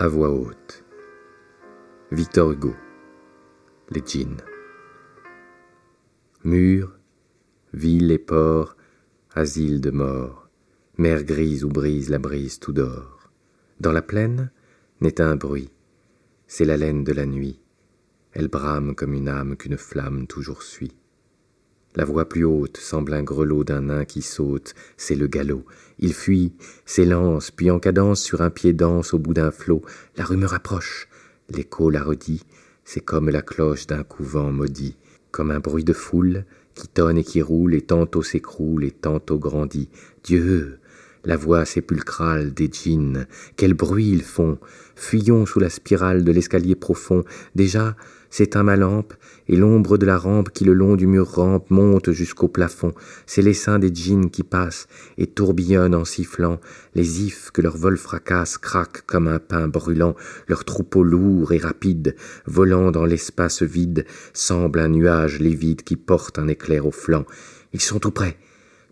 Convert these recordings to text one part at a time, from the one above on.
à voix haute. Victor Hugo. Les djinns. Murs, villes et ports, asile de mort, mer grise où brise la brise tout d'or. Dans la plaine n'est un bruit, c'est la laine de la nuit. Elle brame comme une âme qu'une flamme toujours suit. La voix plus haute semble un grelot d'un nain qui saute, c'est le galop. Il fuit, s'élance, puis en cadence sur un pied danse au bout d'un flot. La rumeur approche, l'écho la redit, c'est comme la cloche d'un couvent maudit, comme un bruit de foule qui tonne et qui roule et tantôt s'écroule et tantôt grandit. Dieu, la voix sépulcrale des djinns, quel bruit ils font Fuyons sous la spirale de l'escalier profond. Déjà, s'éteint ma lampe, et l'ombre de la rampe qui le long du mur rampe monte jusqu'au plafond. C'est l'essaim des djinns qui passent et tourbillonnent en sifflant. Les ifs que leur vol fracasse craquent comme un pain brûlant. Leur troupeau lourd et rapide, volant dans l'espace vide, semble un nuage livide qui porte un éclair au flanc. Ils sont tout près.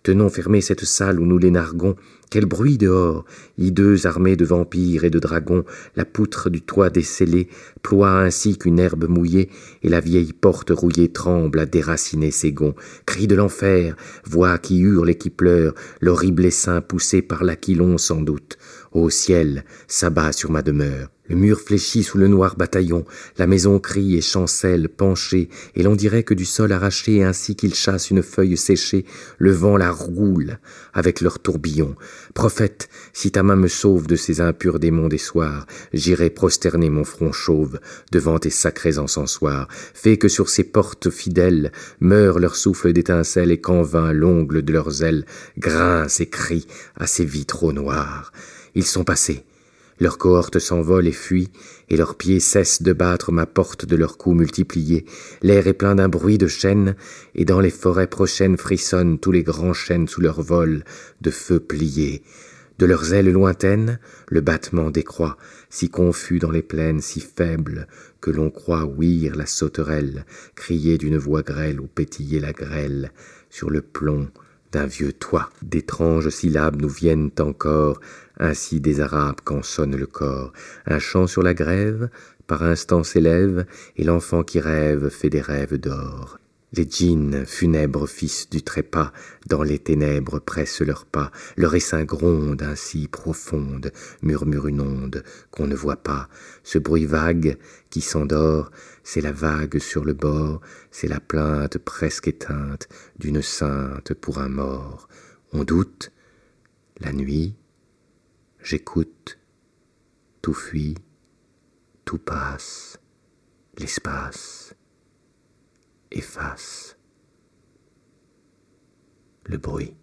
Tenons fermée cette salle où nous les narguons. Quel bruit dehors Hideuse armée de vampires et de dragons, la poutre du toit décellée ploie ainsi qu'une herbe mouillée, et la vieille porte rouillée tremble à déraciner ses gonds. Cris de l'enfer, voix qui hurle et qui pleure, l'horrible essaim poussé par l'aquilon sans doute. Ô ciel, s'abat sur ma demeure. Le mur fléchit sous le noir bataillon, la maison crie et chancelle, penchée, et l'on dirait que du sol arraché, ainsi qu'il chasse une feuille séchée, le vent la roule avec leur tourbillon. Prophète, si ta main me sauve de ces impurs démons des soirs, j'irai prosterner mon front chauve devant tes sacrés encensoirs. Fais que sur ces portes fidèles meure leur souffle d'étincelles et qu'en vain l'ongle de leurs ailes grince et crie à ces vitraux noirs. Ils sont passés, leurs cohortes s'envolent et fuient, et leurs pieds cessent de battre ma porte de leurs coups multipliés. L'air est plein d'un bruit de chaînes, et dans les forêts prochaines frissonnent tous les grands chênes sous leur vol de feu pliés. De leurs ailes lointaines, le battement décroît, si confus dans les plaines, si faible, que l'on croit ouïr la sauterelle, crier d'une voix grêle ou pétiller la grêle sur le plomb d'un vieux toit. D'étranges syllabes nous viennent encore, ainsi des Arabes qu'en sonne le corps. Un chant sur la grève, par instant s'élève, et l'enfant qui rêve fait des rêves d'or. Les djinns, funèbres fils du trépas, dans les ténèbres pressent leurs pas, leur essaim gronde ainsi profonde, murmure une onde qu'on ne voit pas. Ce bruit vague qui s'endort, c'est la vague sur le bord, c'est la plainte presque éteinte d'une sainte pour un mort. On doute, la nuit, j'écoute, tout fuit, tout passe, l'espace efface le bruit.